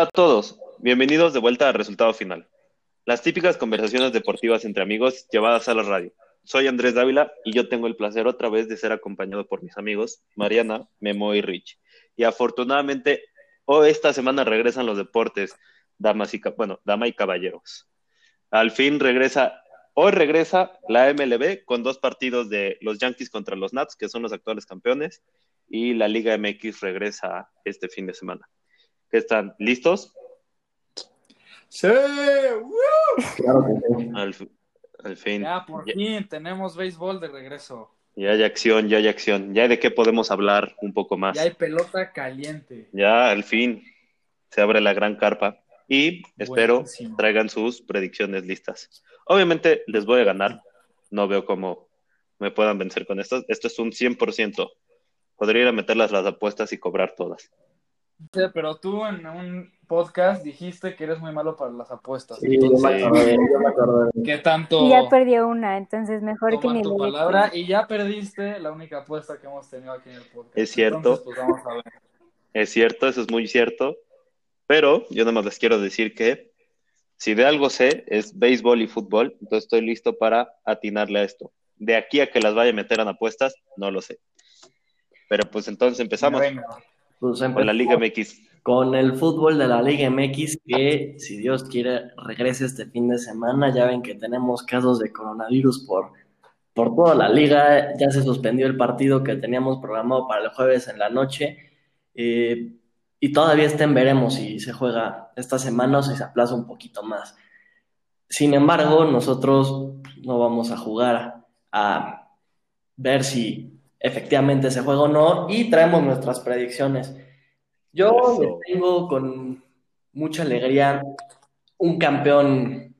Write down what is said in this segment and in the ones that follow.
Hola a todos, bienvenidos de vuelta al resultado final. Las típicas conversaciones deportivas entre amigos llevadas a la radio. Soy Andrés Dávila y yo tengo el placer otra vez de ser acompañado por mis amigos Mariana, Memo y Rich. Y afortunadamente, hoy esta semana regresan los deportes, damas y, bueno, dama y caballeros. Al fin regresa, hoy regresa la MLB con dos partidos de los Yankees contra los Nats, que son los actuales campeones, y la Liga MX regresa este fin de semana. ¿Qué están? ¿Listos? Sí, Claro que sí. Al, al fin. ya por Ya- fin tenemos béisbol de regreso. Ya hay acción, ya hay acción. Ya de qué podemos hablar un poco más. Ya hay pelota caliente. Ya al fin se abre la gran carpa. Y espero Buenísimo. traigan sus predicciones listas. Obviamente les voy a ganar. No veo cómo me puedan vencer con esto. Esto es un 100%. Podría ir a meterlas las apuestas y cobrar todas. Sí, pero tú en un podcast dijiste que eres muy malo para las apuestas. Sí, yo me Sí. acordé, yo me acordé. ¿Qué tanto Y ya perdió una, entonces mejor que ni tu le palabra? Y ya perdiste la única apuesta que hemos tenido aquí en el podcast. Es cierto. Entonces, pues vamos a ver. Es cierto, eso es muy cierto. Pero yo nada más les quiero decir que si de algo sé es béisbol y fútbol, entonces estoy listo para atinarle a esto. De aquí a que las vaya a meter en apuestas, no lo sé. Pero pues entonces empezamos Venga. Pues con la Liga MX. con el fútbol de la Liga MX que, si Dios quiere, regrese este fin de semana. Ya ven que tenemos casos de coronavirus por, por toda la liga. Ya se suspendió el partido que teníamos programado para el jueves en la noche. Eh, y todavía está en veremos si se juega esta semana o si se aplaza un poquito más. Sin embargo, nosotros no vamos a jugar a ver si efectivamente se juega o no y traemos nuestras predicciones. Yo tengo con mucha alegría un campeón,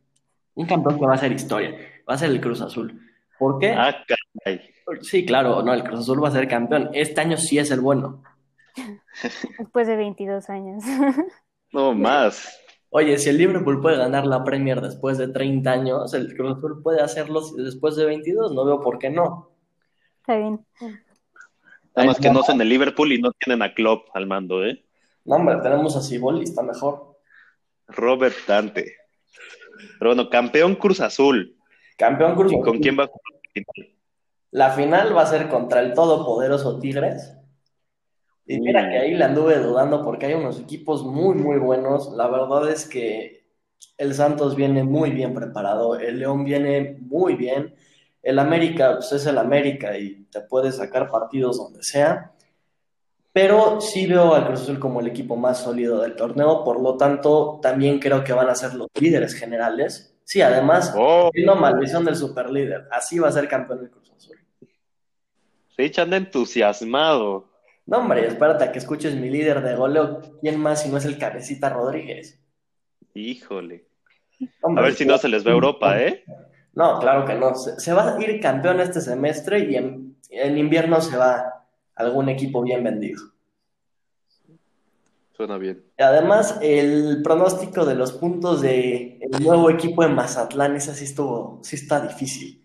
un campeón que va a ser historia, va a ser el Cruz Azul. ¿Por qué? Ah, caray. Sí, claro, no, el Cruz Azul va a ser campeón. Este año sí es el bueno. Después de 22 años. No más. Oye, si el Liverpool puede ganar la Premier después de 30 años, el Cruz Azul puede hacerlo después de 22, no veo por qué no. Está bien. Nada más que no son el Liverpool y no tienen a Klopp al mando, ¿eh? No, hombre, tenemos a Ciboli, está mejor. Robert Dante. Pero bueno, campeón Cruz Azul. Campeón Cruz ¿Y Azul. con quién va a jugar la final? La final va a ser contra el todopoderoso Tigres. Y mira que ahí le anduve dudando porque hay unos equipos muy, muy buenos. La verdad es que el Santos viene muy bien preparado, el León viene muy bien. El América, pues es el América y te puede sacar partidos donde sea. Pero sí veo al Cruz Azul como el equipo más sólido del torneo, por lo tanto, también creo que van a ser los líderes generales. Sí, además, Oh, una maldición del superlíder. Así va a ser campeón el Cruz Azul. Rich anda entusiasmado. No, hombre, espérate a que escuches mi líder de goleo. ¿Quién más si no es el Cabecita Rodríguez? Híjole. A ver si no se les a Europa, ¿eh? No, claro que no. Se, se va a ir campeón este semestre y en, en invierno se va algún equipo bien vendido. Suena bien. Además, el pronóstico de los puntos de el nuevo equipo de Mazatlán, ese sí estuvo, sí está difícil.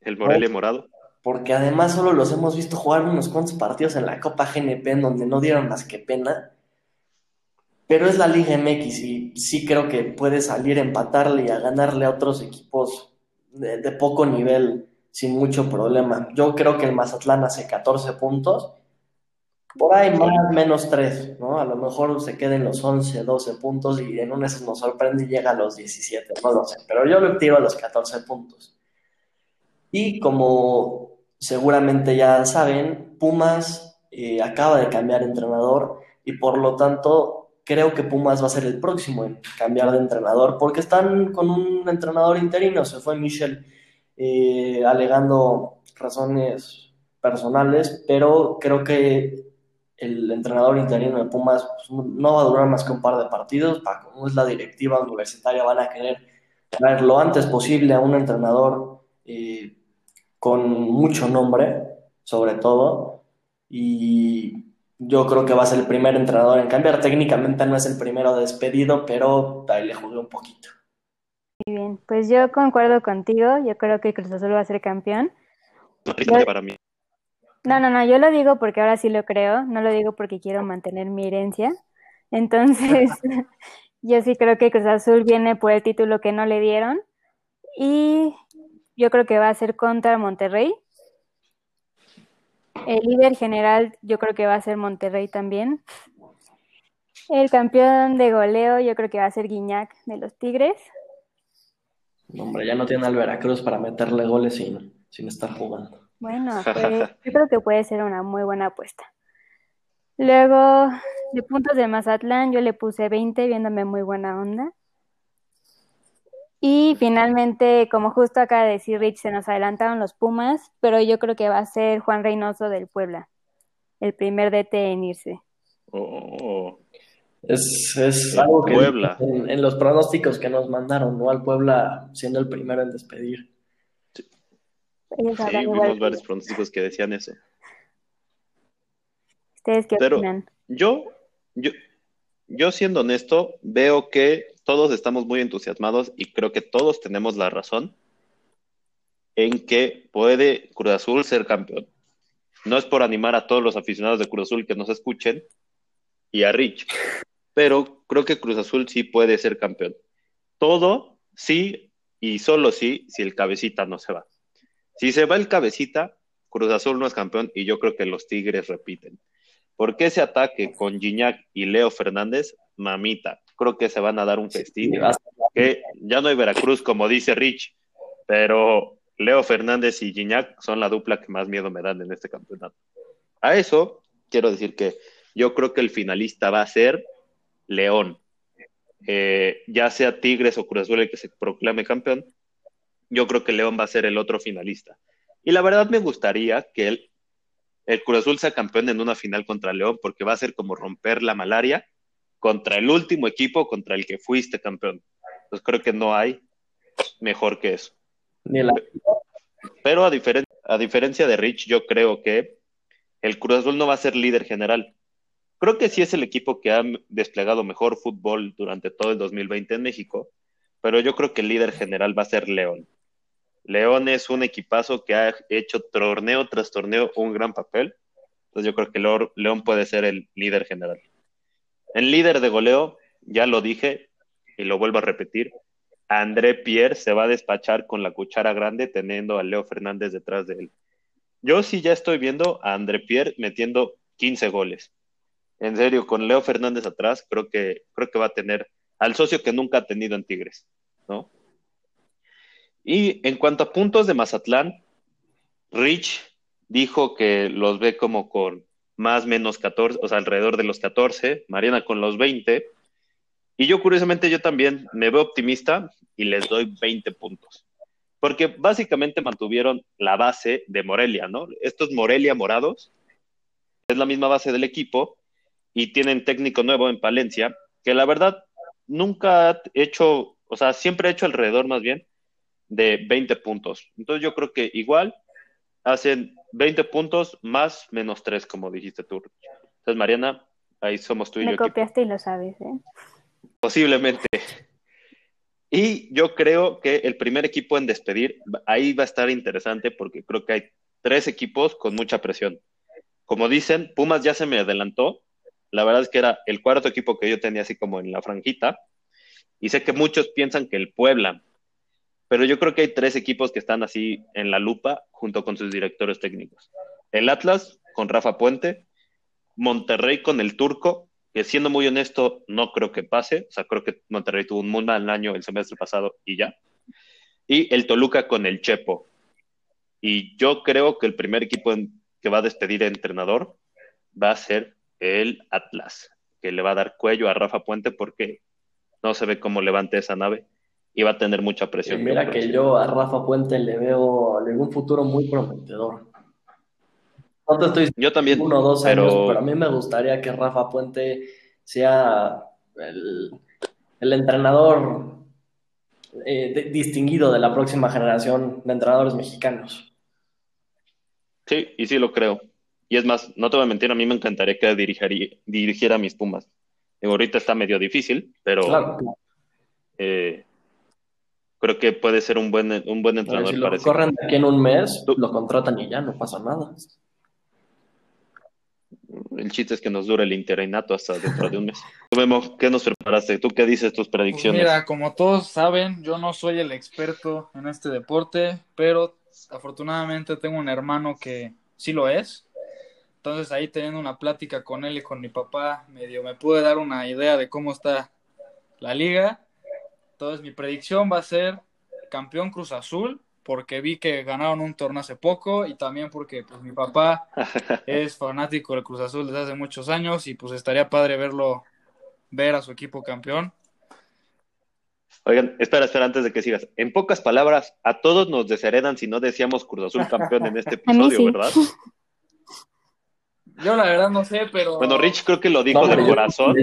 El Morelia Morado. Porque además solo los hemos visto jugar unos cuantos partidos en la Copa GNP en donde no dieron más que pena. Pero es la Liga MX y sí creo que puede salir a empatarle y a ganarle a otros equipos de, poco nivel sin mucho problema. Yo creo que el Mazatlán hace 14 puntos. Por ahí más menos 3, ¿no? A lo mejor se queden los 11, 12 puntos y en una nos sorprende y llega a los 17, no lo sé. Pero yo le tiro a los 14 puntos. Y como seguramente ya saben, Pumas eh, acaba de cambiar entrenador y por lo tanto creo que Pumas va a ser el próximo en cambiar de entrenador porque están con un entrenador interino, se fue Michel eh, alegando razones personales, pero creo que el entrenador interino de Pumas pues, no va a durar más que un par de partidos, como es la directiva universitaria van a querer traer lo antes posible a un entrenador eh, con mucho nombre, sobre todo, y yo creo que va a ser el primer entrenador en cambiar. Técnicamente no es el primero despedido, pero ahí le jugué un poquito. Muy bien. Pues yo concuerdo contigo. Yo creo que Cruz Azul va a ser campeón. Triste para mí. No, no, no. Yo lo digo porque ahora sí lo creo. No lo digo porque quiero mantener mi herencia. Entonces, yo sí creo que Cruz Azul viene por el título que no le dieron. Y yo creo que va a ser contra Monterrey. El líder general yo creo que va a ser Monterrey también. El campeón de goleo yo creo que va a ser Guiñac de los Tigres. Hombre, ya no tiene al Veracruz para meterle goles sin, sin estar jugando. Bueno, pues, yo creo que puede ser una muy buena apuesta. Luego, de puntos de Mazatlán, yo le puse 20, viéndome muy buena onda. Y finalmente, como justo acaba de decir Rich, se nos adelantaron los Pumas, pero yo creo que va a ser Juan Reynoso del Puebla, el primer DT en irse. Oh, Es, es algo que Puebla. en, en los pronósticos que nos mandaron, ¿no? Al Puebla siendo el primero en despedir. Sí, igual vimos varios pronósticos que decían eso. ¿Ustedes qué Pero- opinan? Yo, yo, yo siendo honesto, veo que todos estamos muy entusiasmados y creo que todos tenemos la razón en que puede Cruz Azul ser campeón. No es por animar a todos los aficionados de Cruz Azul que nos escuchen y a Rich, pero creo que Cruz Azul sí puede ser campeón. Todo sí y solo sí si el cabecita no se va. Si se va el cabecita, Cruz Azul no es campeón y yo creo que los Tigres repiten. Porque ese ataque con Gignac y Leo Fernández, mamita, creo que se van a dar un festín. Que ya no hay Veracruz, como dice Rich, pero Leo Fernández y Gignac son la dupla que más miedo me dan en este campeonato. A eso quiero decir que yo creo que el finalista va a ser León. Eh, ya sea Tigres o Cruz Azul el que se proclame campeón, yo creo que León va a ser el otro finalista. Y la verdad me gustaría que el, el Cruz Azul sea campeón en una final contra León, porque va a ser como romper la malaria contra el último equipo contra el que fuiste campeón. Entonces creo que no hay mejor que eso. ni la- Pero a, diferen- a diferencia de Rich, yo creo que el Cruz Azul no va a ser líder general. Creo que sí es el equipo que ha desplegado mejor fútbol durante todo el 2020 en México, pero yo creo que el líder general va a ser León. León es un equipazo que ha hecho torneo tras torneo un gran papel. Entonces yo creo que León puede ser el líder general. El líder de goleo, ya lo dije y lo vuelvo a repetir, André Pierre se va a despachar con la cuchara grande teniendo a Leo Fernández detrás de él. Yo sí ya estoy viendo a André Pierre metiendo 15 goles. En serio, con Leo Fernández atrás, creo que, creo que va a tener al socio que nunca ha tenido en Tigres, ¿no? Y en cuanto a puntos de Mazatlán, Rich dijo que los ve como con más menos 14, o sea, alrededor de los 14, Mariana con los 20. Y yo, curiosamente, yo también me veo optimista y les doy 20 puntos. Porque básicamente mantuvieron la base de Morelia, ¿no? Estos Morelia morados es la misma base del equipo y tienen técnico nuevo en Palencia, que la verdad nunca ha hecho, o sea, siempre ha hecho alrededor más bien de 20 puntos. Entonces yo creo que igual hacen 20 puntos más menos 3, como dijiste tú. Entonces, Mariana, ahí somos tú y Me yo. equipo. copiaste y lo sabes, ¿eh? Posiblemente. Y yo creo que el primer equipo en despedir, ahí va a estar interesante porque creo que hay tres equipos con mucha presión. Como dicen, Pumas ya se me adelantó. La verdad es que era el cuarto equipo que yo tenía así como en la franjita. Y sé que muchos piensan que el Puebla, pero yo creo que hay tres equipos que están así en la lupa junto con sus directores técnicos. El Atlas con Rafa Puente, Monterrey con el Turco, que siendo muy honesto, no creo que pase. O sea, creo que Monterrey tuvo un muy mal año el semestre pasado y ya. Y el Toluca con el Chepo. Y yo creo que el primer equipo que va a despedir el entrenador va a ser el Atlas, que le va a dar cuello a Rafa Puente porque no se ve cómo levante esa nave y va a tener mucha Y presión. mira que yo a Rafa Puente le veo, le veo un futuro muy prometedor. No te estoy Yo también, uno o dos pero años, pero a mí me gustaría que Rafa Puente sea el, el entrenador eh, de- distinguido de la próxima generación de entrenadores mexicanos. sí, y sí lo creo. Y es más, no te voy a mentir, a mí me encantaría que dirigiera mis Pumas. Ahorita está medio difícil, pero claro. eh, creo que puede ser un buen, un buen entrenador si lo corren de aquí en un mes, Tú- lo contratan y ya, no pasa nada. El chiste es que nos dure el interinato hasta dentro de un mes. Memo, ¿qué nos preparaste? ¿Tú qué dices tus Pues predicciones? mira, como todos saben, yo no soy el experto en este deporte, pero afortunadamente tengo un hermano que sí lo es. Entonces ahí teniendo una plática con él y con mi papá, medio me pude dar una idea de cómo está la liga. Entonces mi predicción va a ser campeón Cruz Azul, porque vi que ganaron un torneo hace poco y también porque pues mi papá es fanático del Cruz Azul desde hace muchos años y pues estaría padre verlo, ver a su equipo campeón. Oigan, espera, espera, antes de que sigas. En pocas palabras, a todos nos desheredan si no decíamos Cruz Azul campeón en este episodio, sí. ¿verdad? Yo la verdad no sé, pero Bueno, Rich creo que lo dijo No, de corazón,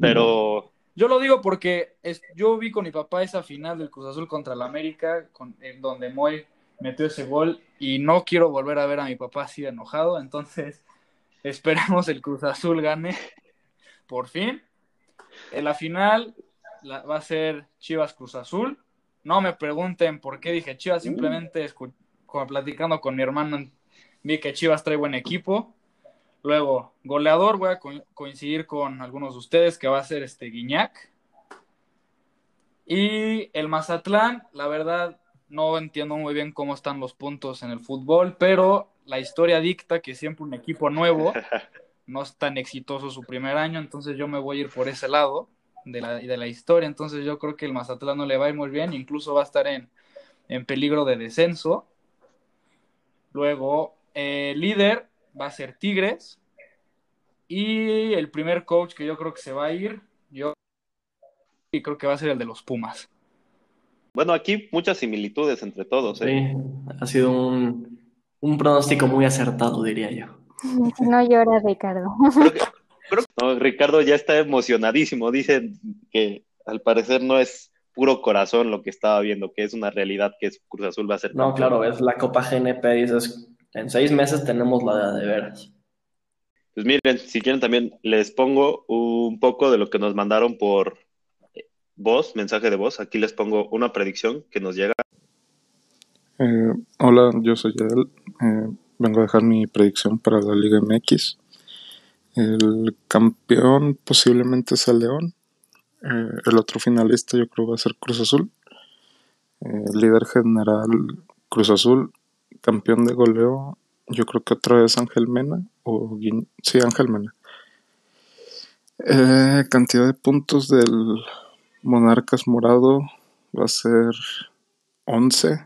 pero yo lo digo porque es- yo vi con mi papá esa final del Cruz Azul contra el América, en donde Moy metió ese gol y no quiero volver a ver a mi papá así de enojado, entonces esperamos el Cruz Azul gane por fin. En la final va a ser Chivas Cruz Azul. No me pregunten por qué dije Chivas, simplemente platicando con mi hermano vi que Chivas trae buen equipo. Luego, goleador, voy a co- coincidir con algunos de ustedes que va a ser este Guiñac. Y el Mazatlán, la verdad, no entiendo muy bien cómo están los puntos en el fútbol, pero la historia dicta que siempre un equipo nuevo no es tan exitoso su primer año, entonces yo me voy a ir por ese lado de la, de la historia. Entonces yo creo que el Mazatlán no le va a ir muy bien, incluso va a estar en, en peligro de descenso. Luego, eh, líder va a ser Tigres. Y el primer coach que yo creo que se va a ir, yo y creo que va a ser el de los Pumas. bueno, aquí muchas similitudes entre todos. ¿eh? Sí, ha sido un, un pronóstico muy acertado, diría yo. No llora, Ricardo. Creo que- creo que- no, Ricardo ya está emocionadísimo. Dice que al parecer no es puro corazón lo que estaba viendo, que es una realidad que Cruz Azul va a ser No, campeón. claro, es la Copa GNP, dices, en seis meses tenemos la de, de veras. Pues miren, si quieren también les pongo un poco de lo que nos mandaron por voz, mensaje de voz. Aquí les pongo una predicción que nos llega. Eh, hola, yo soy Yael. Eh, vengo a dejar mi predicción para la Liga MX. El campeón posiblemente sea León. Eh, el otro finalista yo creo va a ser Cruz Azul. Eh, líder general Cruz Azul. Campeón de goleo. Yo creo que otra vez Ángel Mena. O sí, Ángel Mena. Eh, cantidad de puntos del Monarcas Morado va a ser 11.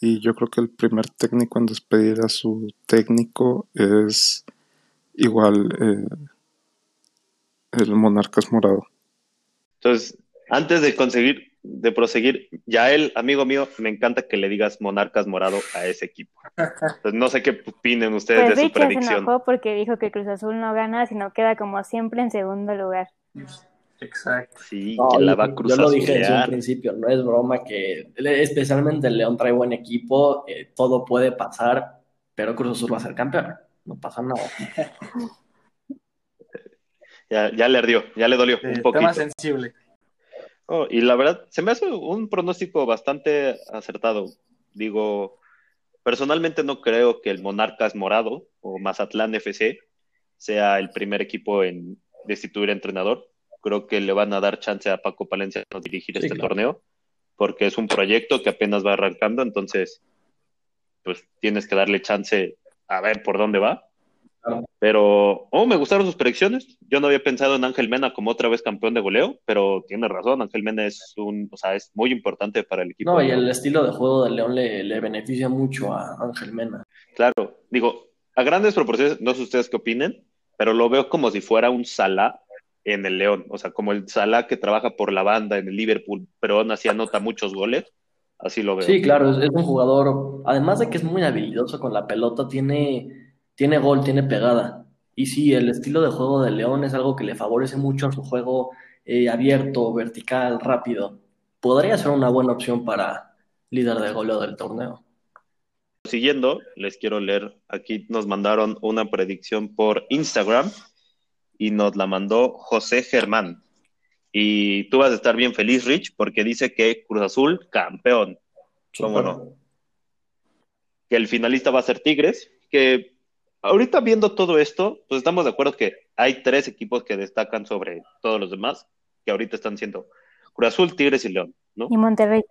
Y yo creo que el primer técnico en despedir a su técnico es igual eh, el Monarcas Morado. Entonces, antes de conseguir, de proseguir, ya él, amigo mío, me encanta que le digas Monarcas Morado a ese equipo. Entonces, no sé qué opinen ustedes Pues de su se predicción. enojó porque dijo que Cruz Azul no gana, sino queda como siempre en segundo lugar. Exacto. Sí, No, que la va a Cruz yo lo dije desde un principio, no es broma que especialmente el León trae buen equipo, eh, todo puede pasar, pero Cruz Azul va a ser campeón, no pasa nada. Ya, ya le ardió, ya le dolió Eh, un tema poquito. sensible. Oh, y la verdad, se me hace un pronóstico bastante acertado. Digo, personalmente no creo que el Monarcas Morado o Mazatlán FC sea el primer equipo en destituir entrenador. Creo que le van a dar chance a Paco Palencia a dirigir Sí, este claro. torneo, porque es un proyecto que apenas va arrancando, entonces, pues tienes que darle chance a ver por dónde va. Pero, oh, me gustaron sus predicciones. Yo no había pensado en Ángel Mena como otra vez campeón de goleo, pero tiene razón. Ángel Mena es un, o sea, es muy importante para el equipo. No, y el estilo de juego del León le, le beneficia mucho a Ángel Mena. Claro, digo, a grandes proporciones, no sé ustedes qué opinen, pero lo veo como si fuera un Salah en el León, o sea, como el Salah que trabaja por la banda en el Liverpool, pero aún así anota muchos goles, así lo veo. Sí, claro, es, es un jugador, además de que es muy habilidoso con la pelota, tiene, tiene gol, tiene pegada. Y sí, el estilo de juego del León es algo que le favorece mucho a su juego eh, abierto, vertical, rápido. Podría ser una buena opción para líder de goleo del torneo. Siguiendo, les quiero leer, aquí nos mandaron una predicción por Instagram y nos la mandó José Germán. Y tú vas a estar bien feliz, Rich, porque dice que Cruz Azul campeón. ¿Cómo no? que el finalista va a ser Tigres, que ahorita viendo todo esto, pues estamos de acuerdo que hay tres equipos que destacan sobre todos los demás, que ahorita están siendo Cruz Azul, Tigres y León, ¿no? Y Monterrey.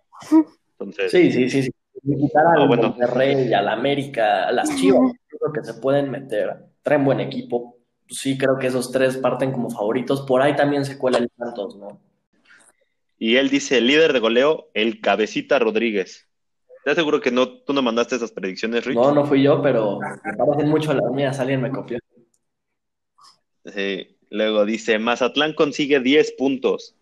Entonces, Sí, sí, sí, sí. Quitar al No, bueno. Monterrey, al América, a las Chivas, creo que se pueden meter. Traen buen equipo. Sí, creo que esos tres parten como favoritos. Por ahí también se cuela el Santos, ¿no? y él dice, líder de goleo, el Cabecita Rodríguez. ¿Te aseguro que no, tú no mandaste esas predicciones, Rich? No, no fui yo, pero me parecen mucho las mías. Alguien me copió. Sí. Luego dice, Mazatlán consigue 10 puntos.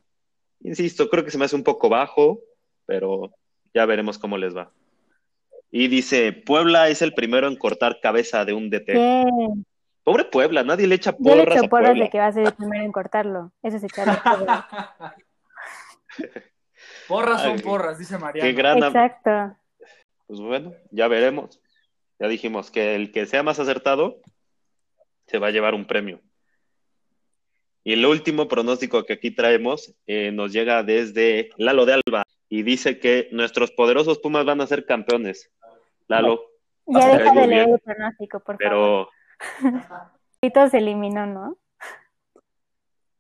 Insisto, creo que se me hace un poco bajo, pero ya veremos cómo les va. Y dice, Puebla es el primero en cortar cabeza de un DT. Pobre Puebla, nadie le echa Yo le porras echo a porras Puebla. de que va a ser el primero en cortarlo. Eso es echarle porras. Porras son porras, dice Mariano. Qué gran... Exacto. Pues bueno, ya veremos. Ya dijimos que el que sea más acertado se va a llevar un premio. Y el último pronóstico que aquí traemos eh, nos llega desde Lalo de Alba y dice que nuestros poderosos Pumas van a ser campeones. Lalo, Ya deja de leer el pronóstico, por favor. pero se eliminó, ¿no?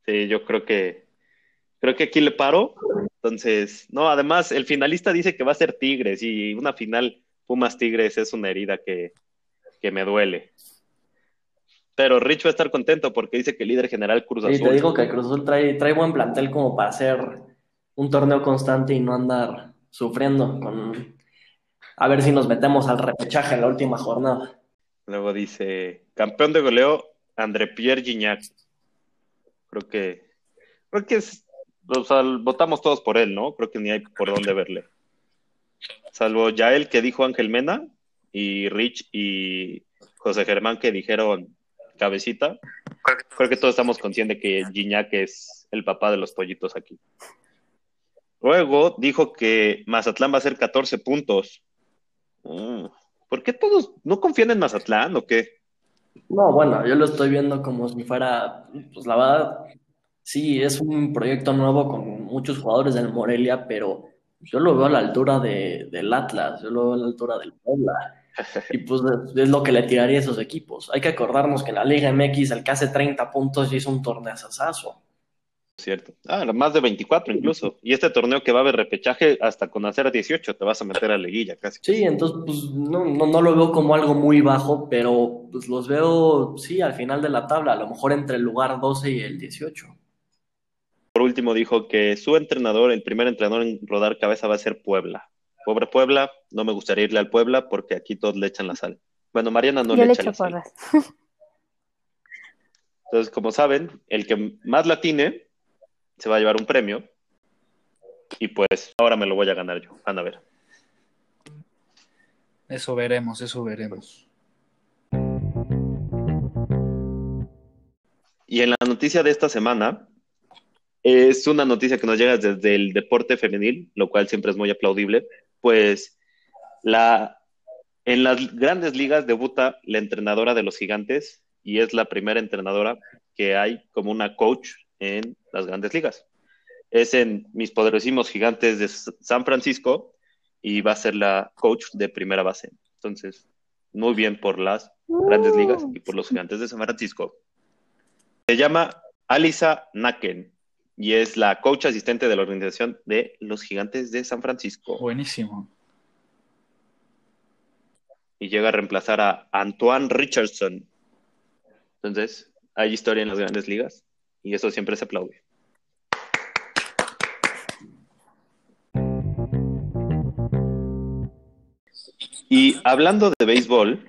sí, yo creo que creo que aquí le paro. Entonces, no, además el finalista dice que va a ser Tigres y una final Pumas Tigres es una herida que, que me duele. Pero Rich va a estar contento porque dice que el líder general Cruz Sí, Azul. te digo que Cruz Azul trae, trae buen plantel como para hacer un torneo constante y no andar sufriendo con... A ver si nos metemos al repechaje en la última jornada. Luego dice, campeón de goleo, André Pierre Gignac. Creo que, creo que es, o sea, votamos todos por él, ¿no? Creo que ni hay por dónde verle. Salvo Yael que dijo Ángel Mena y Rich y José Germán que dijeron cabecita. Creo que todos estamos conscientes que Gignac es el papá de los pollitos aquí. Luego dijo que Mazatlán va a hacer 14 puntos. Mm, ¿Por qué todos no confían en Mazatlán o qué? No, bueno, yo lo estoy viendo como si fuera, pues la verdad, sí, es un proyecto nuevo con muchos jugadores del Morelia, pero yo lo veo a la altura de, del Atlas, yo lo veo a la altura del Puebla. Y pues es, lo que le tiraría a esos equipos. Hay que acordarnos que en la Liga MX el que hace 30 puntos ya hizo un torneazazazo. Cierto. Ah, más de 24 incluso. Y este torneo que va a haber repechaje hasta con hacer 18 te vas a meter a liguilla casi. Sí, entonces pues no, no, no lo veo como algo muy bajo, pero pues los veo, sí, al final de la tabla, a lo mejor entre el lugar 12 y el 18. Por último dijo que su entrenador, el primer entrenador en rodar cabeza va a ser Puebla. Pobre Puebla, no me gustaría irle al Puebla porque aquí todos le echan la sal. Bueno, Mariana no Yo le le echa la sal. Entonces, como saben, el que más la tiene se va a llevar un premio. Y pues ahora me lo voy a ganar yo. Van a ver. Eso veremos, eso veremos. Y en la noticia de esta semana, es una noticia que nos llega desde el deporte femenil, lo cual siempre es muy aplaudible, pues la, en las grandes ligas debuta la entrenadora de los gigantes y es la primera entrenadora que hay como una coach en las grandes ligas. Es en mis poderosísimos gigantes de San Francisco y va a ser la coach de primera base. Entonces, muy bien por las grandes ligas y por los gigantes de San Francisco. Se llama Alisa Naken y es la coach asistente de la organización de los Gigantes de San Francisco. Buenísimo. Y llega a reemplazar a Antoine Richardson. Entonces, hay historia en las grandes ligas y eso siempre se aplaude. Y hablando de béisbol,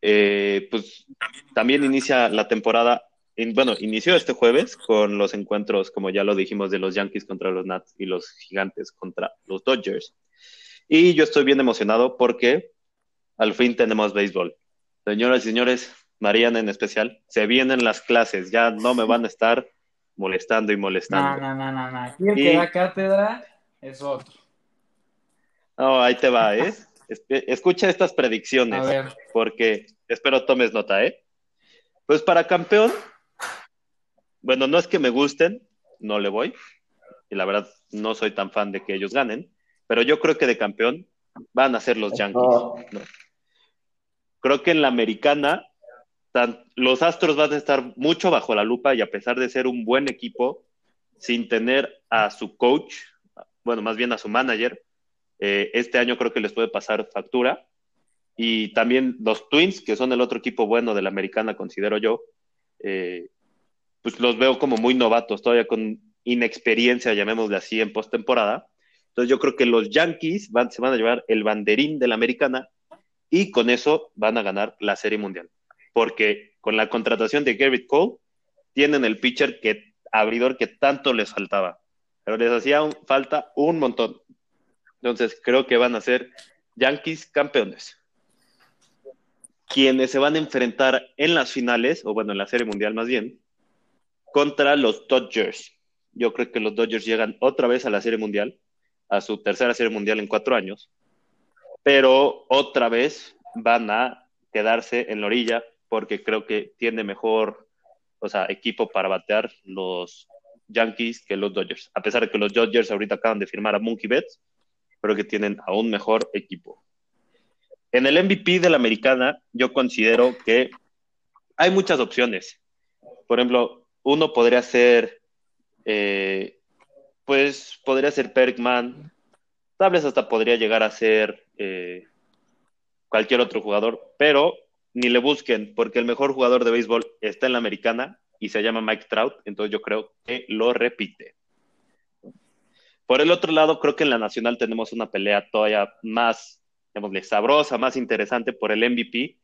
eh, pues también inicia la temporada in- bueno, inició este jueves con los encuentros, como ya lo dijimos, de los Yankees contra los Nats y los Gigantes contra los Dodgers. Y yo estoy bien emocionado porque al fin tenemos béisbol. Señoras y señores, Mariana en especial, se vienen las clases, ya no me van a estar molestando y No, molestando. no, no, no, no. Aquí el que da cátedra es otro. No, ahí te va, ¿eh? Escucha estas predicciones. A ver. porque espero tomes nota, ¿eh? Pues para campeón, bueno, no es que me gusten, no le voy, y la verdad no soy tan fan de que ellos ganen, pero yo creo que de campeón van a ser los Yankees. Creo que en la americana los Astros van a estar mucho bajo la lupa y a pesar de ser un buen equipo, sin tener a su coach, bueno, más bien a su manager, eh, este año creo que les puede pasar factura. Y también los Twins, que son el otro equipo bueno de la americana, considero yo, eh, pues los veo como muy novatos, todavía con inexperiencia, llamémosle así, en postemporada. Entonces yo creo que los Yankees van, se van a llevar el banderín de la americana y con eso van a ganar la Serie Mundial. Porque con la contratación de Garrett Cole, tienen el pitcher que, abridor que tanto les faltaba. Pero les hacía falta un montón. Entonces creo que van a ser Yankees campeones. Quienes se van a enfrentar en las finales, o bueno, en la Serie Mundial más bien, contra los Dodgers. Yo creo que los Dodgers llegan otra vez a la Serie Mundial, a su tercera Serie Mundial en cuatro años, pero otra vez van a quedarse en la orilla porque creo que tiene mejor, o sea, equipo para batear los Yankees que los Dodgers. A pesar de que los Dodgers ahorita acaban de firmar a Monkey Betts, creo que tienen aún mejor equipo. En el MVP de la americana, yo considero que hay muchas opciones. Por ejemplo, uno podría ser, eh, pues, podría ser Bergman, tal vez hasta podría llegar a ser eh, cualquier otro jugador, pero ni le busquen, porque el mejor jugador de béisbol está en la americana y se llama Mike Trout, entonces yo creo que lo repite. Por el otro lado, creo que en la nacional tenemos una pelea todavía más, digamos, sabrosa, más interesante por el MVP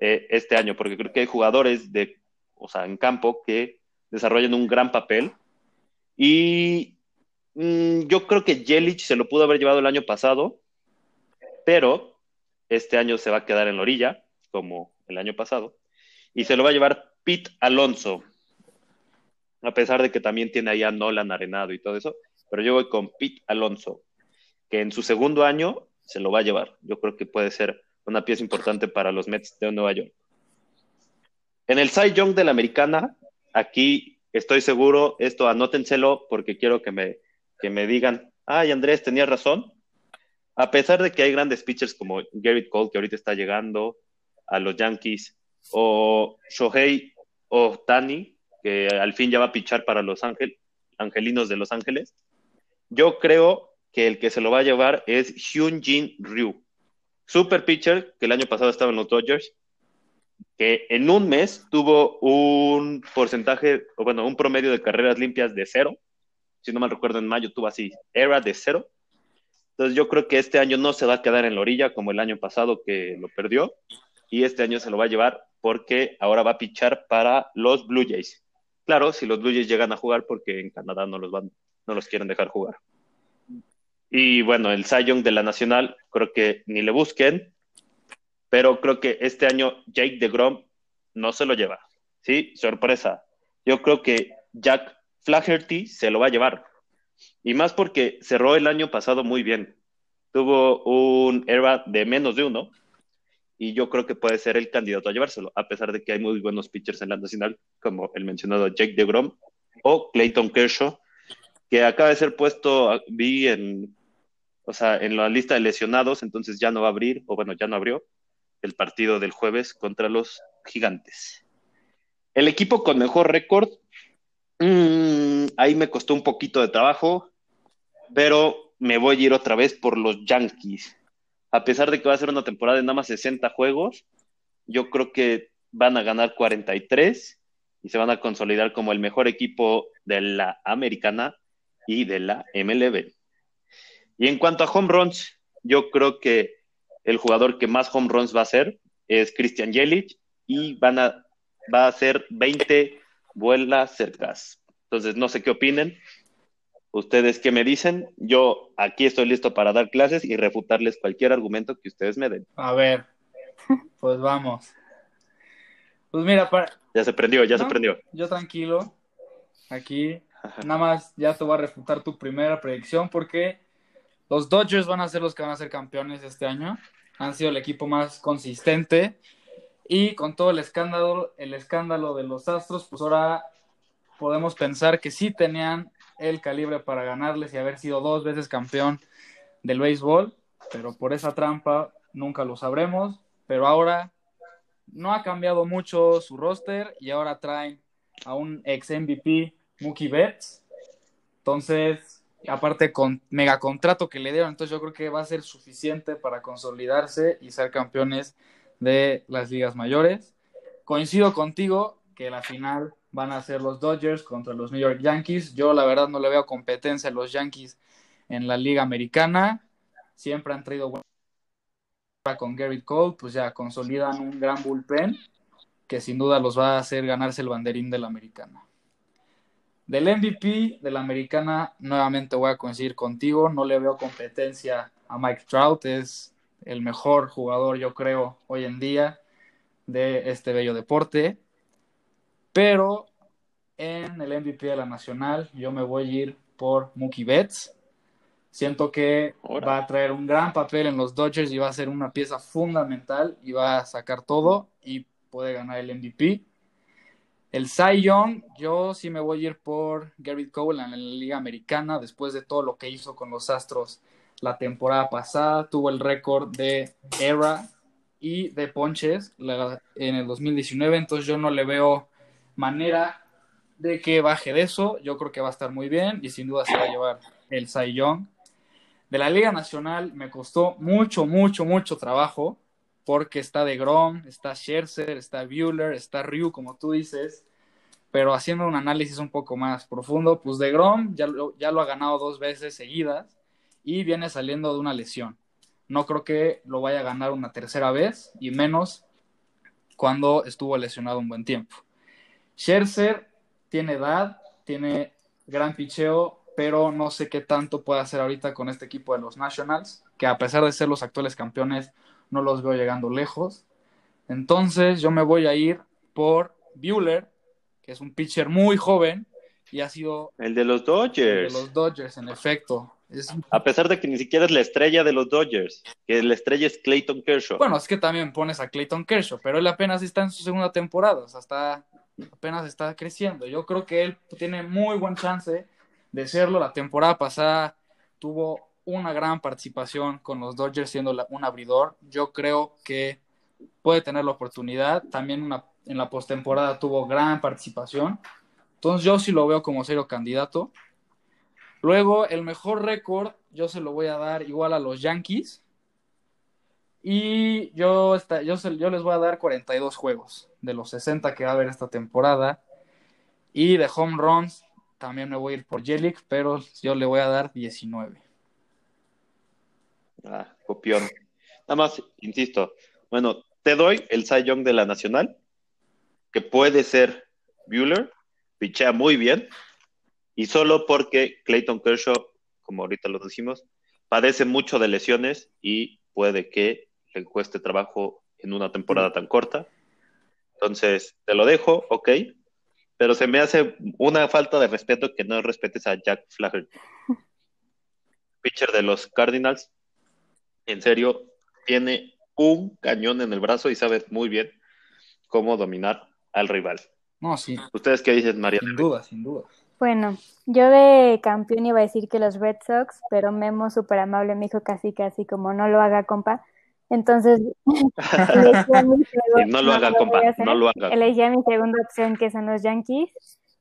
eh, este año, porque creo que hay jugadores de, o sea, en campo que desarrollan un gran papel. Y mm, yo creo que Jelic se lo pudo haber llevado el año pasado, pero este año se va a quedar en la orilla, como el año pasado, y se lo va a llevar Pete Alonso, a pesar de que también tiene ahí a Nolan Arenado y todo eso, pero yo voy con Pete Alonso, que en su segundo año se lo va a llevar. Yo creo que puede ser una pieza importante para los Mets de Nueva York. En el Cy Young de la Americana, aquí estoy seguro, esto anótenselo porque quiero que me, que me digan, ay Andrés, tenía razón. A pesar de que hay grandes pitchers como Garrett Cole, que ahorita está llegando a los Yankees, o Shohei o Tani, que al fin ya va a pichar para los Angelinos de Los Ángeles, yo creo que el que se lo va a llevar es Hyun Jin Ryu. Super pitcher que el año pasado estaba en los Dodgers, que en un mes tuvo un porcentaje, o bueno, un promedio de carreras limpias de cero. Si no mal recuerdo, en mayo tuvo así, era de cero. Entonces yo creo que este año no se va a quedar en la orilla como el año pasado que lo perdió. Y este año se lo va a llevar porque ahora va a pichar para los Blue Jays. Claro, si los Blue Jays llegan a jugar porque en Canadá no los van, no los quieren dejar jugar. Y bueno, el Young de la Nacional, creo que ni le busquen, pero creo que este año Jake DeGrom no se lo lleva. Sí, sorpresa. Yo creo que Jack Flaherty se lo va a llevar. Y más porque cerró el año pasado muy bien. Tuvo un ERA de menos de uno. Y yo creo que puede ser el candidato a llevárselo, a pesar de que hay muy buenos pitchers en la nacional, como el mencionado Jake DeGrom o Clayton Kershaw, que acaba de ser puesto, vi en, o sea, en la lista de lesionados, entonces ya no va a abrir, o bueno, ya no abrió el partido del jueves contra los gigantes. El equipo con mejor récord, mmm, ahí me costó un poquito de trabajo, pero me voy a ir otra vez por los Yankees. A pesar de que va a ser una temporada de nada más 60 juegos, yo creo que van a ganar 43 y se van a consolidar como el mejor equipo de la americana y de la MLB. Y en cuanto a home runs, yo creo que el jugador que más home runs va a hacer es Christian Yelich y van a, va a hacer 20 vuelas cercas. Entonces, no sé qué opinen. ¿Ustedes qué me dicen? Yo aquí estoy listo para dar clases y refutarles cualquier argumento que ustedes me den. A ver, pues vamos. Pues mira, para... Ya se prendió, ya se prendió. Yo tranquilo, aquí Nada más ya te voy a refutar tu primera predicción porque los Dodgers van a ser los que van a ser campeones este año. Han sido el equipo más consistente y con todo el escándalo, el escándalo de los Astros, pues ahora podemos pensar que sí tenían el calibre para ganarles y haber sido dos veces campeón del béisbol, pero por esa trampa nunca lo sabremos. Pero ahora no ha cambiado mucho su roster y ahora traen a un ex MVP, Mookie Betts. Entonces, aparte con mega contrato que le dieron, entonces yo creo que va a ser suficiente para consolidarse y ser campeones de las ligas mayores. Coincido contigo que la final van a ser los Dodgers contra los New York Yankees. Yo la verdad no le veo competencia a los Yankees en la liga americana. Siempre han traído con Garrett Cole, pues ya consolidan un gran bullpen que sin duda los va a hacer ganarse el banderín de la americana. Del MVP de la americana, nuevamente voy a coincidir contigo, no le veo competencia a Mike Trout, es el mejor jugador, yo creo, hoy en día de este bello deporte. Pero en el MVP de la nacional, yo me voy a ir por Mookie Betts. Siento que va a traer un gran papel en los Dodgers y va a ser una pieza fundamental y va a sacar todo y puede ganar el MVP. El Cy Young, yo sí me voy a ir por Garrett Cole en la Liga Americana después de todo lo que hizo con los Astros la temporada pasada. Tuvo el récord de era y de ponches en el 2019, entonces yo no le veo manera de que baje de eso. Yo creo que va a estar muy bien y sin duda se va a llevar el Cy Young. De la Liga Nacional me costó mucho, mucho, mucho trabajo porque está de Grom, está Scherzer, está Bueller, está Ryu, como tú dices, pero haciendo un análisis un poco más profundo, pues de Grom ya lo, ha ganado dos veces seguidas y viene saliendo de una lesión. No creo que lo vaya a ganar una tercera vez y menos cuando estuvo lesionado un buen tiempo. Scherzer tiene edad, tiene gran picheo, pero no sé qué tanto puede hacer ahorita con este equipo de los Nationals, que a pesar de ser los actuales campeones, no los veo llegando lejos. Entonces yo me voy a ir por Bueller, que es un pitcher muy joven y ha sido... El de los Dodgers. de los Dodgers, en efecto. A pesar de que ni siquiera es la estrella de los Dodgers, que la estrella es Clayton Kershaw. Bueno, es que también pones a Clayton Kershaw, pero él apenas está en su segunda temporada, o sea, está, apenas está creciendo. Yo creo que él tiene muy buen chance de serlo. La temporada pasada tuvo una gran participación con los Dodgers siendo un abridor. Yo creo que puede tener la oportunidad. También en la postemporada tuvo gran participación. Entonces yo sí lo veo como serio candidato. Luego, el mejor récord yo se lo voy a dar igual a los Yankees. Y yo, yo, yo les voy a dar 42 juegos de los 60 que va a haber esta temporada. Y de home runs también me voy a ir por Jelic, pero yo le voy a dar 19. Ah, copión. Nada más, insisto. Bueno, te doy el Cy Young de la Nacional, que puede ser Bueller, pichea muy bien, y solo porque Clayton Kershaw, como ahorita lo decimos, padece mucho de lesiones y puede que le cueste trabajo en una temporada tan corta. Entonces, te lo dejo, ok, pero se me hace una falta de respeto que no respetes a Jack Flaherty, pitcher de los Cardinals, en serio, tiene un cañón en el brazo y sabe muy bien cómo dominar al rival. No, sí. ¿Ustedes qué dicen, María? Sin duda, sin duda. Bueno, yo de campeón iba a decir que los Red Sox, pero Memo, súper amable, me dijo casi, casi como no lo haga, compa. Entonces, no lo haga, compa, no lo haga. Elegí a mi segunda opción, que son los Yankees.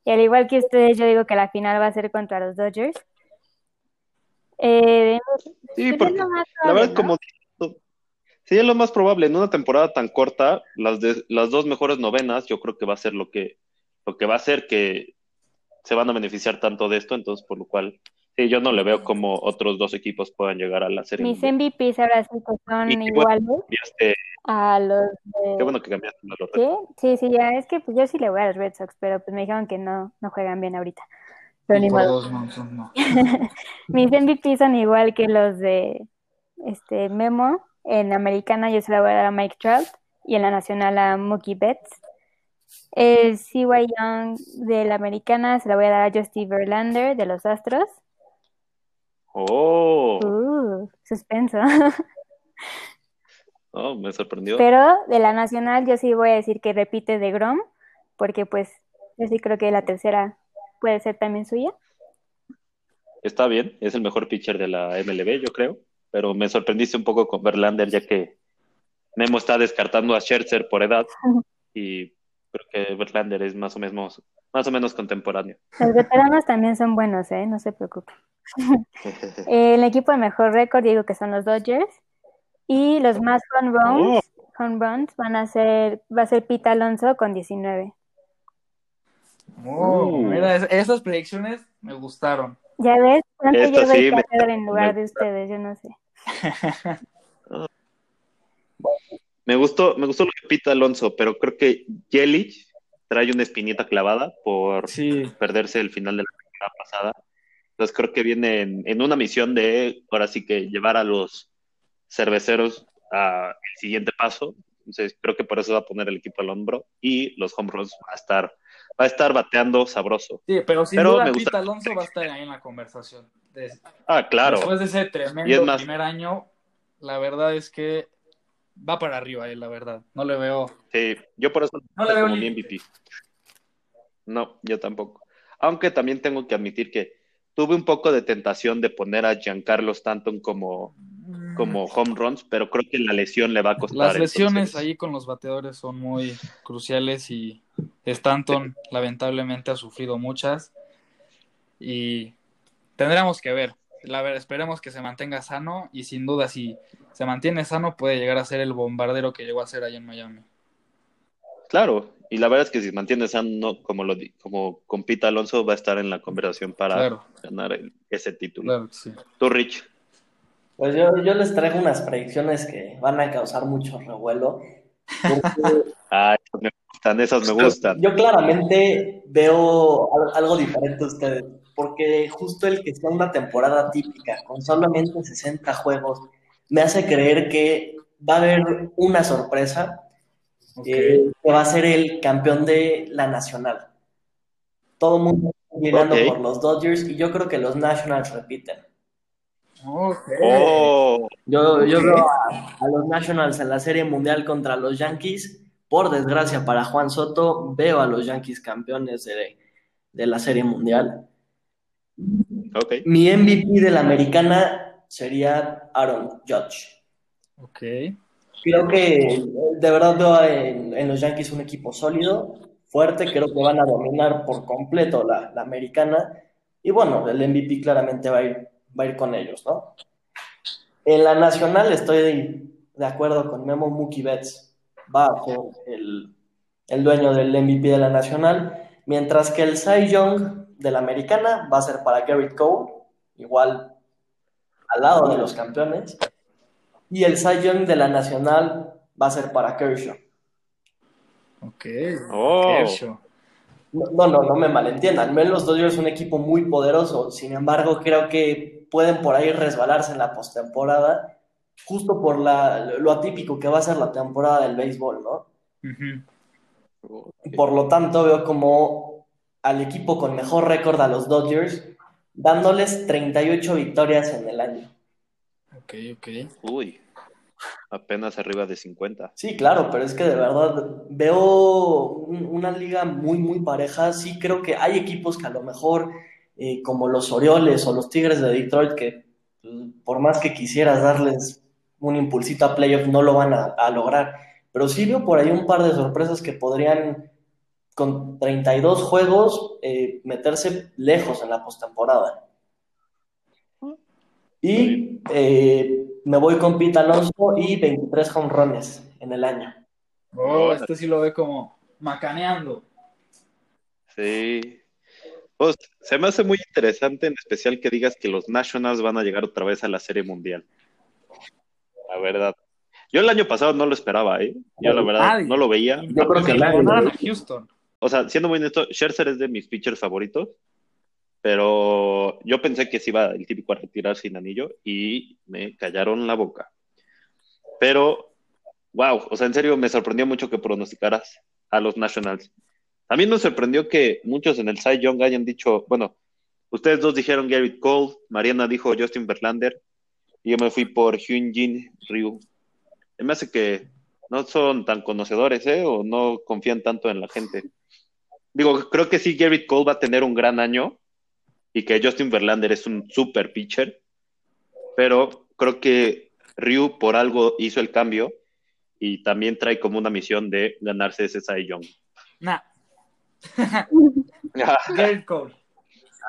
Y al igual que ustedes, yo digo que la final va a ser contra los Dodgers. Eh, sí, porque la verdad, como sí, es lo más probable. En una temporada tan corta, las, de, las dos mejores novenas, yo creo que va a ser lo que, lo que va a hacer que se van a beneficiar tanto de esto, entonces por lo cual sí, yo no le veo como otros dos equipos puedan llegar a la serie. Mis MVPs ahora sí que son iguales a los de... Qué bueno que cambiaste la ¿Sí? sí, sí, ya es que pues yo sí le voy a los Red Sox, pero pues me dijeron que no, no juegan bien ahorita. Mis MVP son igual que los de este Memo. En Americana yo se la voy a dar a Mike Trout y en la Nacional a Mookie Betts. El CY Young de la Americana se la voy a dar a Justin Verlander de los Astros. Oh. Uh, suspenso. Oh, me sorprendió. Pero de la Nacional yo sí voy a decir que repite de Grom, porque pues yo sí creo que la tercera puede ser también suya. Está bien, es el mejor pitcher de la MLB, yo creo, pero me sorprendiste un poco con Verlander, ya que Memo está descartando a Scherzer por edad y creo que Verlander es más o menos, más o menos contemporáneo. Los veteranos también son buenos, ¿eh? No se preocupen. el equipo de mejor récord, digo que son los Dodgers. Y los más home runs, home runs van a ser, va a ser Pete Alonso con 19. Oh, Uh. mira, es- esas predicciones me gustaron. Ya ves, ¿cuánto Esto yo sí doy me- en lugar me- de ustedes? Yo no sé. Me gustó, me gustó lo de Pete Alonso, pero creo que Yelich trae una espinita clavada por Sí, perderse el final de la temporada pasada. Entonces creo que viene en, en una misión de ahora sí que llevar a los cerveceros al siguiente paso. Entonces creo que por eso va a poner el equipo al hombro y los home runs va a estar, va a estar bateando sabroso. sí, pero sin Pero duda me Pete Alonso va a estar ahí en la conversación. Ah, claro. Después de ese es tremendo más- primer año, la verdad es que va para arriba él, la verdad. No le veo. Sí, yo por eso No le veo como mi. MVP. No, yo tampoco. Aunque también tengo que admitir que tuve un poco de tentación de poner a Giancarlo Stanton como, como home runs, pero creo que la lesión le va a costar. Las lesiones entonces- ahí con los bateadores son muy cruciales y Stanton lamentablemente ha sufrido muchas y tendremos que ver. La ver, esperemos que se mantenga sano y sin duda si se mantiene sano puede llegar a ser el bombardero que llegó a ser allá en Miami. Claro, y la verdad es que si mantiene sano, como lo como con Pete Alonso, va a estar en la conversación para Claro, ganar el- ese título. claro sí. Tú, Rich. Pues yo, yo les traigo unas predicciones que van a causar mucho revuelo. Porque Ah, esas me gustan, esas me gustan. yo claramente veo al- algo diferente a ustedes, porque justo el que sea una temporada típica, con solamente 60 juegos, me hace creer que va a haber una sorpresa, eh, que va a ser el campeón de la Nacional. Todo el mundo está llegando Ok. por los Dodgers y yo creo que los Nationals repiten. Ok. Oh, Yo, veo a, a los Nationals en la Serie Mundial contra los Yankees. Por desgracia para Juan Soto, veo a los Yankees campeones de, de la Serie Mundial. ok. Mi MVP de la americana sería Aaron Judge. Ok. Creo que de verdad veo en, en los Yankees un equipo sólido, fuerte. Creo que van a dominar por completo la, la americana. Y bueno, el MVP claramente va a ir, va a ir con ellos, ¿no? En la nacional estoy de acuerdo con Memo Mookie Betts. Va a ser el, el dueño del MVP de la nacional. Mientras que el Cy Young de la americana va a ser para Garrett Cole, igual al lado de los campeones. Y el Cy Young de la nacional va a ser para Kershaw. Ok. Oh. Kershaw. No, no, no me malentiendan. Los Dodgers es un equipo muy poderoso. Sin embargo, creo que pueden por ahí resbalarse en la postemporada, justo por la, lo atípico que va a ser la temporada del béisbol, ¿no? Y por lo tanto, veo como al equipo con mejor récord a los Dodgers, dándoles 38 victorias en el año. Ok, ok. Uy, apenas arriba de 50. Sí, claro, pero es que de verdad veo un- una liga muy, muy pareja. Sí creo que hay equipos que a lo mejor, eh, como los Orioles o los Tigres de Detroit, que pues, por más que quisieras darles un impulsito a playoff, no lo van a, a lograr. Pero sí veo por ahí un par de sorpresas que podrían, con 32 juegos, eh, meterse lejos en la postemporada. Y eh, me voy con Pete Alonso y 23 jonrones en el año. Oh, este sí lo ve como macaneando. Sí. Pues, se me hace muy interesante, en especial que digas que los Nationals van a llegar otra vez a la Serie Mundial. La verdad. Yo el año pasado no lo esperaba, ¿eh? Yo la verdad no lo veía. Yo creo que le nadie. ganaron a Houston. O sea, siendo muy honesto, Scherzer es de mis pitchers favoritos, pero yo pensé que se iba el típico a retirar sin anillo y me callaron la boca. Pero, wow, o sea, en serio me sorprendió mucho que pronosticaras a los Nationals. También me sorprendió que muchos en el Cy Young hayan dicho, bueno, ustedes dos dijeron Garrett Cole, Mariana dijo Justin Verlander, y yo me fui por Hyunjin Ryu. Se Me hace que no son tan conocedores, ¿eh? O no confían tanto en la gente. Digo, creo que sí, Garrett Cole va a tener un gran año y que Justin Verlander es un super pitcher, pero creo que Ryu por algo hizo el cambio y también trae como una misión de ganarse ese Cy Young. Nah. Cole.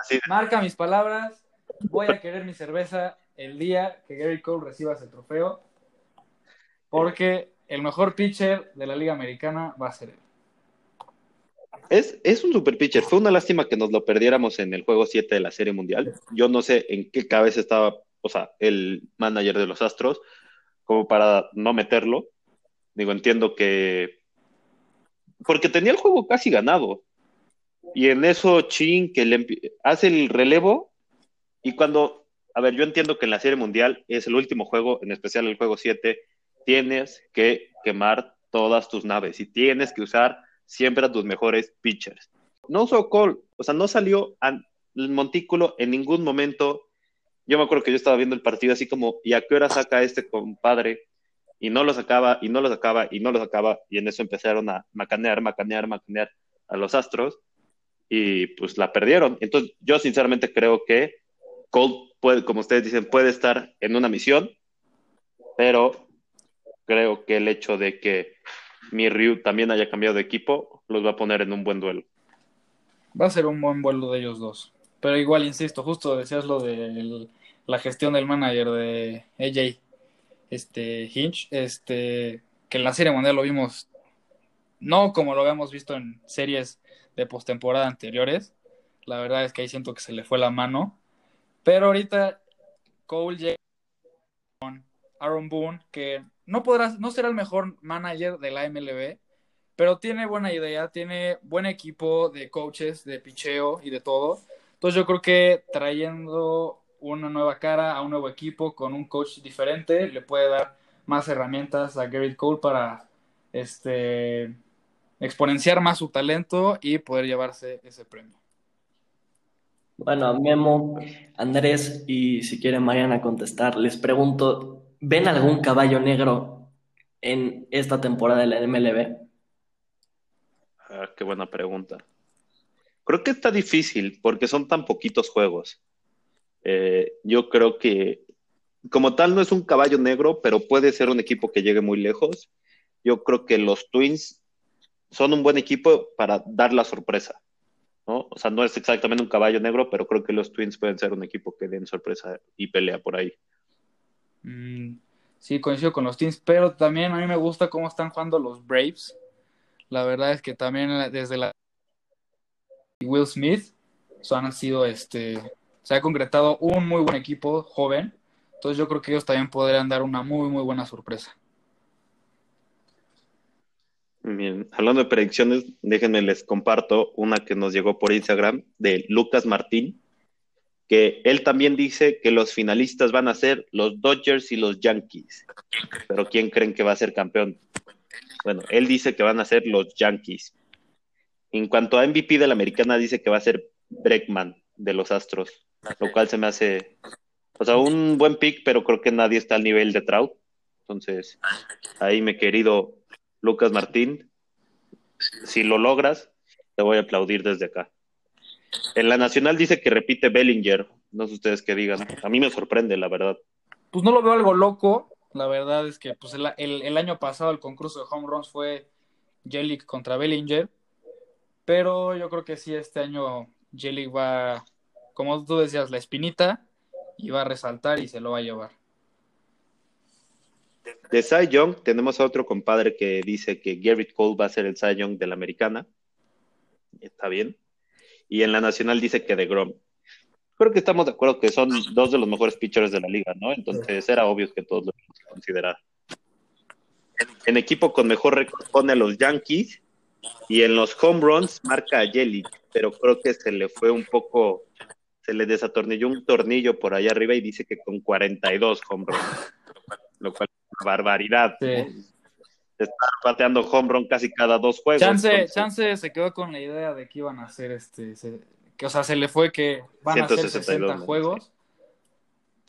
Así, Marca mis palabras. Voy a querer mi cerveza el día que Gary Cole reciba ese trofeo. Porque el mejor pitcher de la Liga Americana va a ser él. es, es un super pitcher. Fue una lástima que nos lo perdiéramos en el juego 7 de la Serie Mundial. Yo no sé en qué cabeza estaba, o sea, el manager de los Astros, como para no meterlo. Digo, entiendo que. Porque tenía el juego casi ganado. Y en eso, Chin, que le hace el relevo. Y cuando. A ver, yo entiendo que en la Serie Mundial es el último juego, en especial el juego 7. Tienes que quemar todas tus naves y tienes que usar siempre a tus mejores pitchers. No usó Cole, o sea, no salió al montículo en ningún momento. Yo me acuerdo que yo estaba viendo el partido así como, ¿y a qué hora saca este compadre? Y no lo sacaba, y no lo sacaba, y no lo sacaba, y en eso empezaron a macanear, macanear, macanear a los Astros, y pues la perdieron. Entonces, yo sinceramente creo que Cole puede, como ustedes dicen, puede estar en una misión, pero creo que el hecho de que mi Ryu también haya cambiado de equipo los va a poner en un buen duelo. Va a ser un buen vuelo de ellos dos. Pero igual, insisto, justo decías lo de la gestión del manager de AJ este, Hinch, este, que en la Serie Mundial lo vimos, no como lo habíamos visto en series de postemporada anteriores. La verdad es que ahí siento que se le fue la mano. Pero ahorita Cole llega con Aaron Boone, que no podrá, no será el mejor manager de la MLB, pero tiene buena idea, tiene buen equipo de coaches, de picheo y de todo. Entonces yo creo que trayendo una nueva cara a un nuevo equipo con un coach diferente le puede dar más herramientas a Garrett Cole para este exponenciar más su talento y poder llevarse ese premio. Bueno, Memo, Andrés y si quiere Mariana contestar, les pregunto, ¿ven algún caballo negro en esta temporada de la MLB? Ah, qué buena pregunta. Creo que está difícil porque son tan poquitos juegos. Eh, yo creo que como tal no es un caballo negro, pero puede ser un equipo que llegue muy lejos. Yo creo que los Twins son un buen equipo para dar la sorpresa, ¿no? O sea, no es exactamente un caballo negro, pero creo que los Twins pueden ser un equipo que den sorpresa y pelea por ahí. Mm, sí, coincido con los Teams, pero también a mí me gusta cómo están jugando los Braves. La verdad es que también desde la Will Smith han sido este se ha concretado un muy buen equipo joven. Entonces yo creo que ellos también podrían dar una muy muy buena sorpresa. Bien, hablando de predicciones, déjenme les comparto una que nos llegó por Instagram de Lucas Martín, que él también dice que los finalistas van a ser los Dodgers y los Yankees. Pero ¿quién creen que va a ser campeón? Bueno, él dice que van a ser los Yankees. En cuanto a MVP de la americana, dice que va a ser Breckman de los Astros, lo cual se me hace, o sea, un buen pick, pero creo que nadie está al nivel de Trout. Entonces, ahí mi querido Lucas Martín, si lo logras, te voy a aplaudir desde acá. En la nacional dice que repite Bellinger, no sé ustedes qué digan. A mí me sorprende, la verdad. Pues no lo veo algo loco. La verdad es que pues, el, el, el año pasado el concurso de home runs fue Jelic contra Bellinger. Pero yo creo que sí, este año Jelic va, como tú decías, la espinita y va a resaltar y se lo va a llevar. De Cy Young tenemos a otro compadre que dice que Garrett Cole va a ser el Cy Young de la americana. Está bien. Y en la nacional dice que de Grom. Creo que estamos de acuerdo que son dos de los mejores pitchers de la liga, ¿no? Entonces era obvio que todos lo considerar. En equipo con mejor récord pone a los Yankees y en los home runs marca a Jelly, pero creo que se le fue un poco, se le desatornilló un tornillo por allá arriba y dice que con 42 home runs, lo cual es una barbaridad. Sí. ¿no? Estar pateando home run casi cada dos juegos. Chance, entonces, Chance se quedó con la idea de que iban a hacer este, se- que o sea, se le fue que van a hacer 162, 60 ¿no? juegos,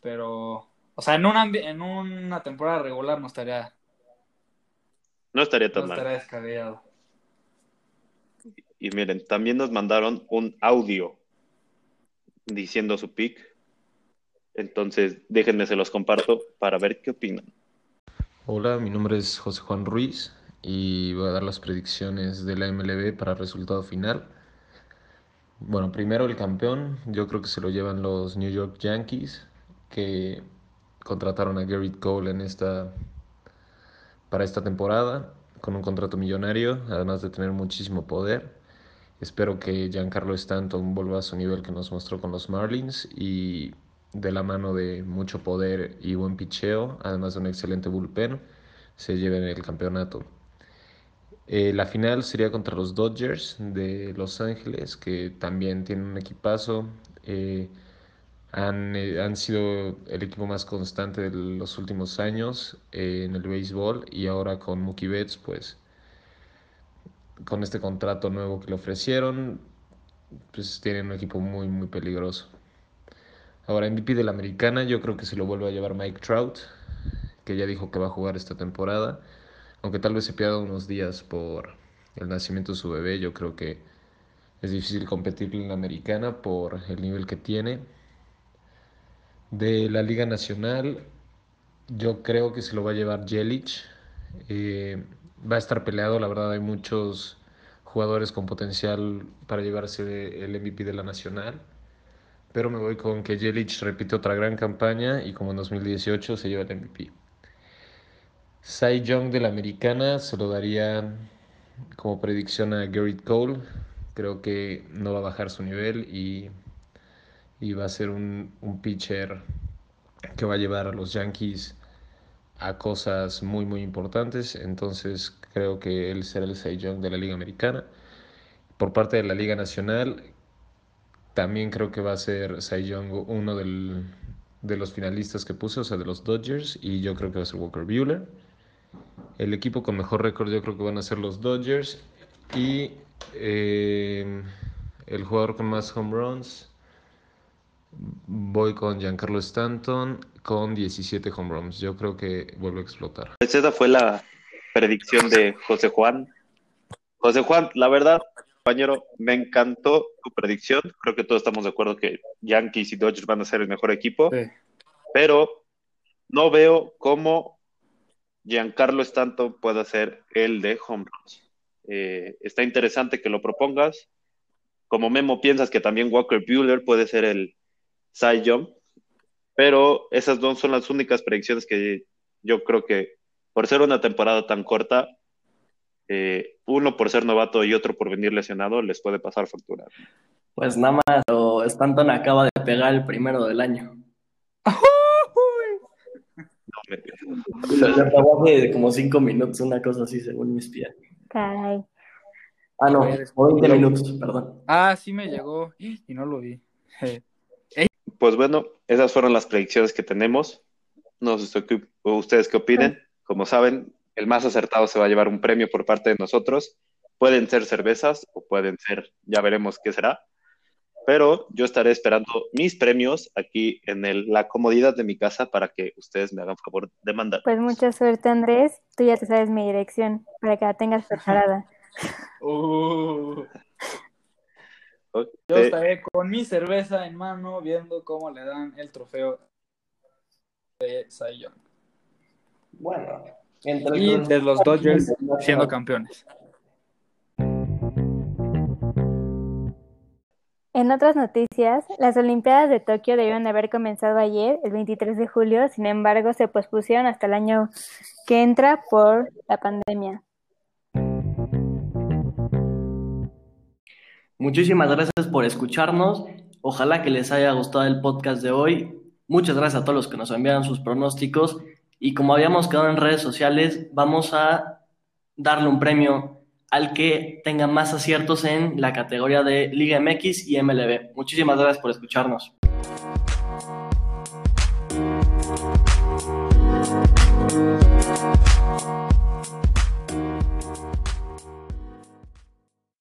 pero, o sea, en una, en una temporada regular no estaría, no estaría no tan mal. estaría descabellado. Y miren, también nos mandaron un audio diciendo su pick. Entonces, déjenme se los comparto para ver qué opinan. Hola, mi nombre es José Juan Ruiz y voy a dar las predicciones de la MLB para el resultado final. Bueno, primero el campeón, yo creo que se lo llevan los New York Yankees, que contrataron a Garrett Cole en esta, para esta temporada con un contrato millonario, además de tener muchísimo poder. Espero que Giancarlo Stanton vuelva a su nivel que nos mostró con los Marlins y de la mano de mucho poder y buen picheo, además de un excelente bullpen, se lleven el campeonato. Eh, la final sería contra los Dodgers de Los Ángeles, que también tienen un equipazo. Eh, han, eh, han, sido el equipo más constante de los últimos años en el béisbol y ahora con Mookie Betts, pues con este contrato nuevo que le ofrecieron, pues tienen un equipo muy, muy peligroso. Ahora, MVP de la americana, yo creo que se lo vuelve a llevar Mike Trout, que ya dijo que va a jugar esta temporada aunque tal vez se pierda unos días por el nacimiento de su bebé, yo creo que es difícil competir en la americana por el nivel que tiene. De la Liga Nacional, yo creo que se lo va a llevar Jelic. Eh, va a estar peleado, la verdad hay muchos jugadores con potencial para llevarse el MVP de la Nacional. Pero me voy con que Jelic repite otra gran campaña y como en 2018 se lleva el MVP. Cy Young de la americana se lo daría como predicción a Garrett Cole. Creo que no va a bajar su nivel y, y va a ser un, un, pitcher que va a llevar a los Yankees a cosas muy muy importantes. Entonces creo que él será el Cy Young de la Liga Americana. Por parte de la Liga Nacional, también creo que va a ser Cy Young uno del, de los finalistas que puse, o sea, de los Dodgers, y yo creo que va a ser Walker Buehler. El equipo con mejor récord yo creo que van a ser los Dodgers. Y eh, el jugador con más home runs, voy con Giancarlo Stanton con 17 home runs. Yo creo que vuelve a explotar. Esa fue la predicción de José Juan. José Juan, la verdad, compañero, me encantó tu predicción. Creo que todos estamos de acuerdo que Yankees y Dodgers van a ser el mejor equipo. Sí. Pero no veo cómo Giancarlo Stanton puede ser el de home runs. Eh, está interesante que lo propongas. Como Memo piensas que también Walker Bueller puede ser el Cy Young, pero esas dos son las únicas predicciones que yo creo que por ser una temporada tan corta, eh, uno por ser novato y otro por venir lesionado, les puede pasar factura. Pues nada más, Stanton acaba de pegar el primero del año. Lo acabó de como cinco minutos, una cosa así, según mi espía. Caray. Ah, no, 20 minutos, perdón. Ah, sí me llegó y no lo vi. Pues bueno, esas fueron las predicciones que tenemos. No sé ustedes qué opinen. Como saben, el más acertado se va a llevar un premio por parte de nosotros. Pueden ser cervezas o pueden ser, ya veremos qué será pero yo estaré esperando mis premios aquí en el, la comodidad de mi casa para que ustedes me hagan favor de mandar. Pues mucha suerte, Andrés. Tú ya te sabes mi dirección para que la tengas preparada. Uh. Yo estaré con mi cerveza en mano viendo cómo le dan el trofeo de Cy Bueno, entre y de los Dodgers siendo campeones. En otras noticias, las Olimpiadas de Tokio debieron haber comenzado ayer, el 23 de julio, sin embargo se pospusieron hasta el año que entra por la pandemia. Muchísimas gracias por escucharnos. Ojalá que les haya gustado el podcast de hoy. Muchas gracias a todos los que nos enviaron sus pronósticos. Y como habíamos quedado en redes sociales, vamos a darle un premio al que tenga más aciertos en la categoría de Liga MX y MLB. Muchísimas gracias por escucharnos.